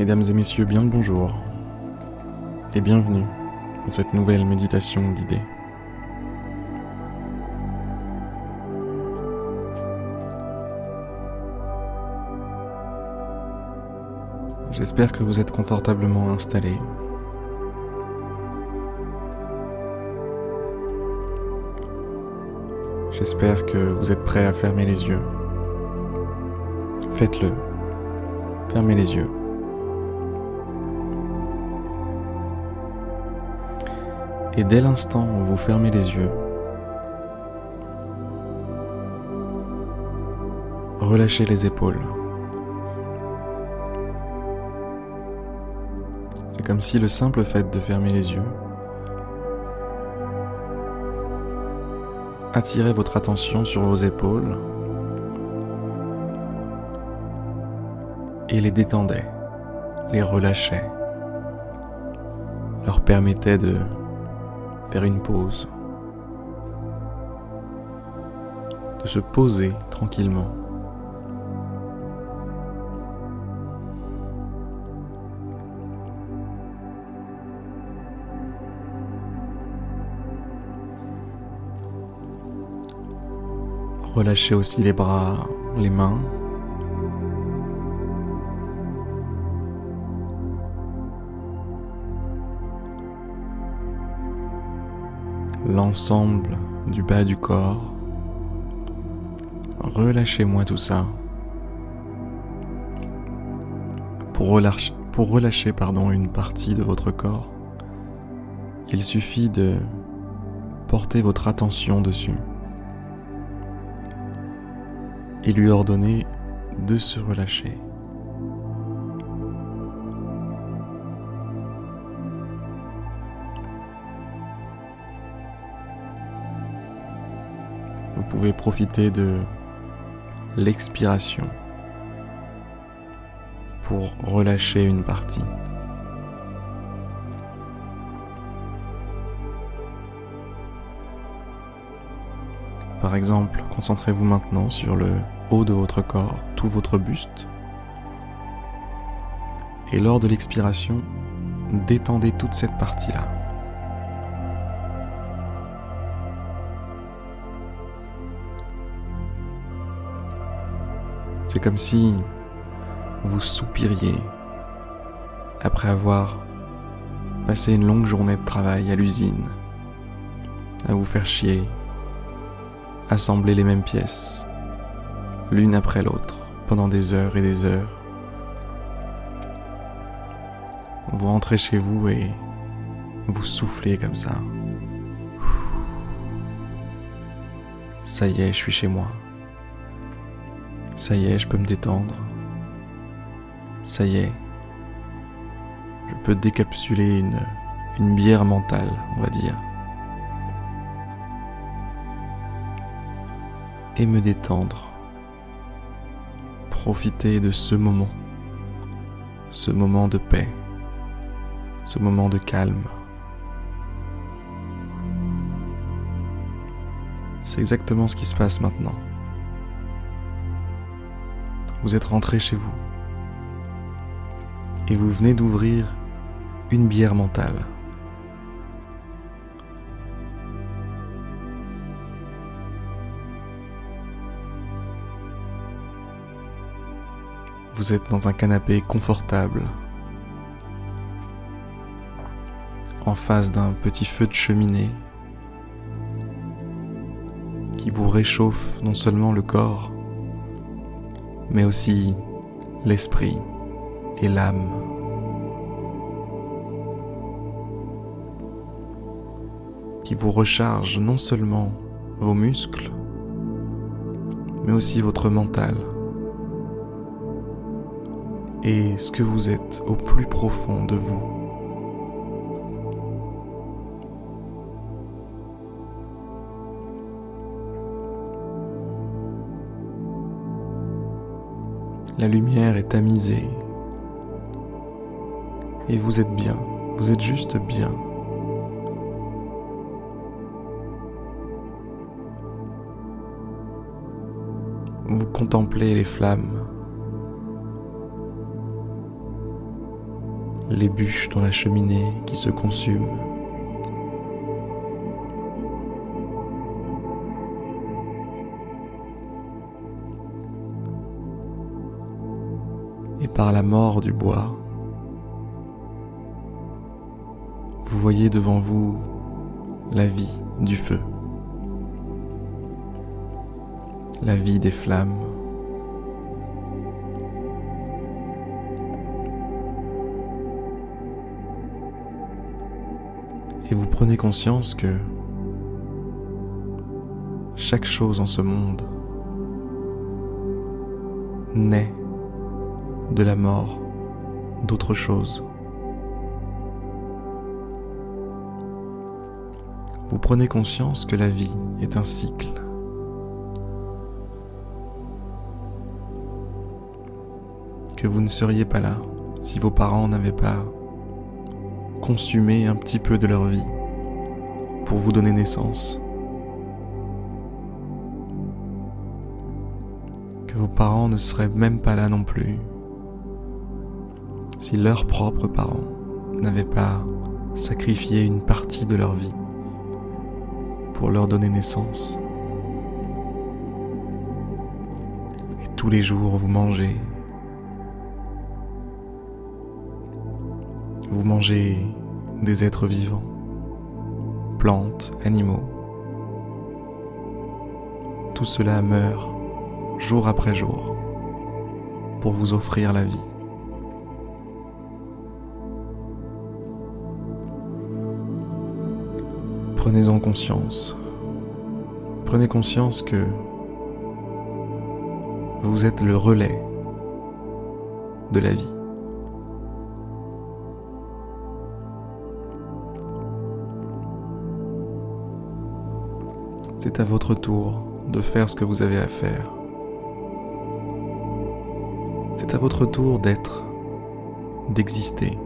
Mesdames et messieurs, bien le bonjour et bienvenue dans cette nouvelle méditation guidée. J'espère que vous êtes confortablement installés. J'espère que vous êtes prêts à fermer les yeux. Faites-le. Fermez les yeux. Et dès l'instant où vous fermez les yeux, relâchez les épaules. C'est comme si le simple fait de fermer les yeux attirait votre attention sur vos épaules et les détendait, les relâchait, leur permettait de faire une pause, de se poser tranquillement. Relâchez aussi les bras, les mains. L'ensemble du bas du corps. Relâchez-moi tout ça. Pour relâcher, pour relâcher pardon, une partie de votre corps, il suffit de porter votre attention dessus et lui ordonner de se relâcher. Vous pouvez profiter de l'expiration pour relâcher une partie. Par exemple, concentrez-vous maintenant sur le haut de votre corps, tout votre buste. Et lors de l'expiration, détendez toute cette partie-là. C'est comme si vous soupiriez après avoir passé une longue journée de travail à l'usine, à vous faire chier, assembler les mêmes pièces, l'une après l'autre, pendant des heures et des heures. Vous rentrez chez vous et vous soufflez comme ça. Ça y est, je suis chez moi. Ça y est, je peux me détendre. Ça y est, je peux décapsuler une, bière mentale, on va dire. Et me détendre. Profiter de ce moment. Ce moment de paix. Ce moment de calme. C'est exactement ce qui se passe maintenant. Vous êtes rentré chez vous et vous venez d'ouvrir une bière mentale. Vous êtes dans un canapé confortable, en face d'un petit feu de cheminée qui vous réchauffe non seulement le corps, mais aussi l'esprit et l'âme. qui vous recharge non seulement vos muscles, mais aussi votre mental et ce que vous êtes au plus profond de vous. La lumière est tamisée et vous êtes bien, vous êtes juste bien. Vous contemplez les flammes les bûches dans la cheminée qui se consument. Et par la mort du bois, vous voyez devant vous la vie du feu, la vie des flammes. Et vous prenez conscience que chaque chose en ce monde naît de la mort d'autre chose. Vous prenez conscience que la vie est un cycle. Que vous ne seriez pas là si vos parents n'avaient pas consumer un petit peu de leur vie pour vous donner naissance. Que vos parents ne seraient même pas là non plus si leurs propres parents n'avaient pas sacrifié une partie de leur vie pour leur donner naissance. Et tous les jours vous mangez Vous mangez des êtres vivants, plantes, animaux. Tout cela meurt jour après jour pour vous offrir la vie. Prenez-en conscience. Prenez conscience que vous êtes le relais de la vie. C'est à votre tour de faire ce que vous avez à faire. C'est à votre tour d'être, d'exister,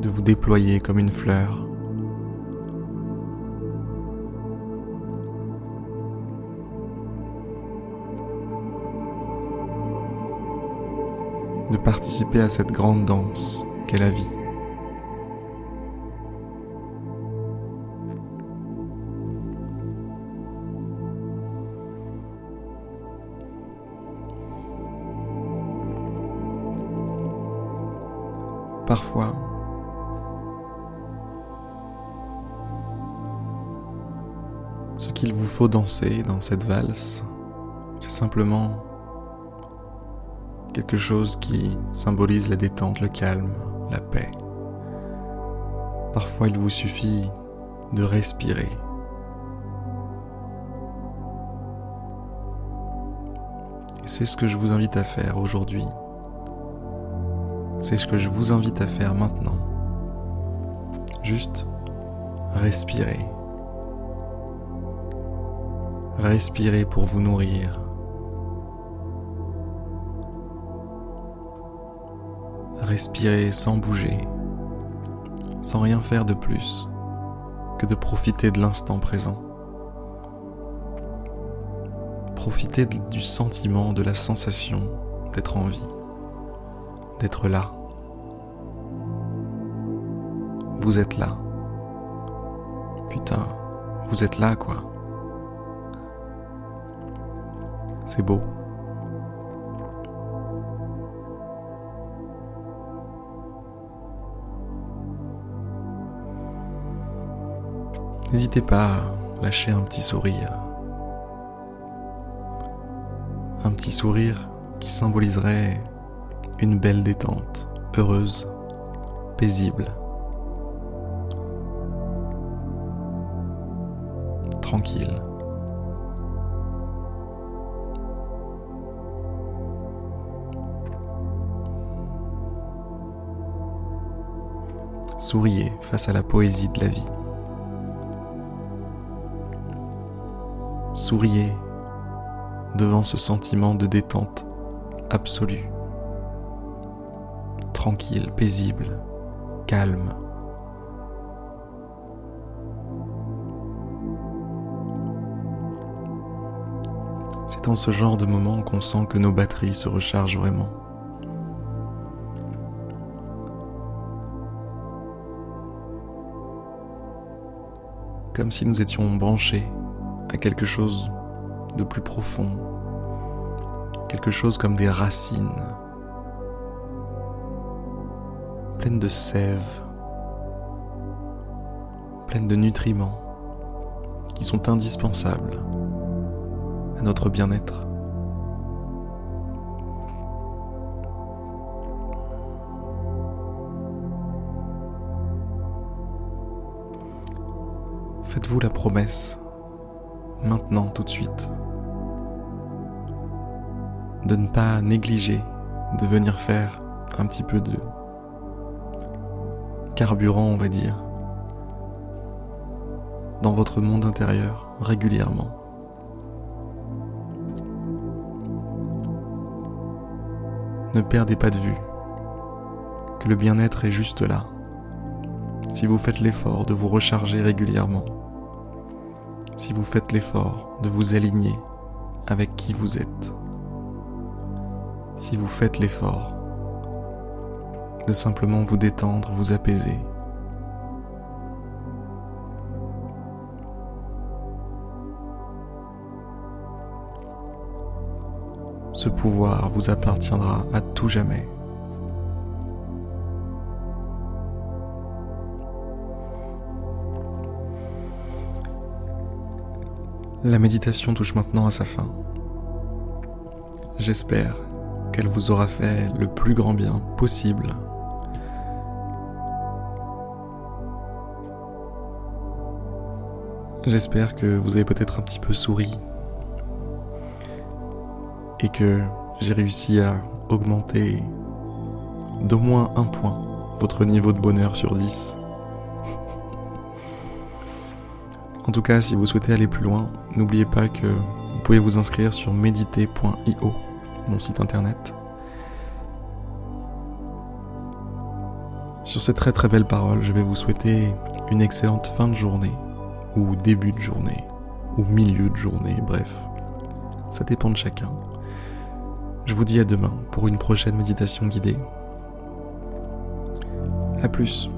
de vous déployer comme une fleur. De participer à cette grande danse qu'est la vie. parfois. Ce qu'il vous faut danser dans cette valse, c'est simplement quelque chose qui symbolise la détente, le calme, la paix. Parfois il vous suffit de respirer. C'est ce que je vous invite à faire aujourd'hui c'est ce que je vous invite à faire maintenant. Juste respirer. Respirez pour vous nourrir. Respirez sans bouger, sans rien faire de plus que de profiter de l'instant présent. Profitez du sentiment, de la sensation d'être en vie d'être là. Vous êtes là. Putain, vous êtes là quoi. C'est beau. N'hésitez pas à lâcher un petit sourire. Un petit sourire qui symboliserait une belle détente, heureuse, paisible, tranquille. Souriez face à la poésie de la vie. Souriez devant ce sentiment de détente absolue, tranquille, paisible, calme. C'est en ce genre de moment qu'on sent que nos batteries se rechargent vraiment. Comme si nous étions branchés à quelque chose de plus profond, quelque chose comme des racines, pleines de sève, pleines de nutriments qui sont indispensables à notre bien-être. Faites-vous la promesse, maintenant, tout de suite, de ne pas négliger de venir faire un petit peu de carburant, on va dire, dans votre monde intérieur régulièrement. Ne perdez pas de vue que le bien-être est juste là. Si vous faites l'effort de vous recharger régulièrement, si vous faites l'effort de vous aligner avec qui vous êtes, si vous faites l'effort de simplement vous détendre, vous apaiser, ce pouvoir vous appartiendra à tout jamais. La méditation touche maintenant à sa fin. J'espère qu'elle vous aura fait le plus grand bien possible. J'espère que vous avez peut-être un petit peu souri et que j'ai réussi à augmenter d'au moins un point votre niveau de bonheur sur 10. En tout cas, si vous souhaitez aller plus loin, n'oubliez pas que vous pouvez vous inscrire sur méditer.io, mon site internet. Sur ces très très belles paroles, je vais vous souhaiter une excellente fin de journée, ou début de journée, ou milieu de journée, bref. Ça dépend de chacun. Je vous dis à demain pour une prochaine méditation guidée. A plus.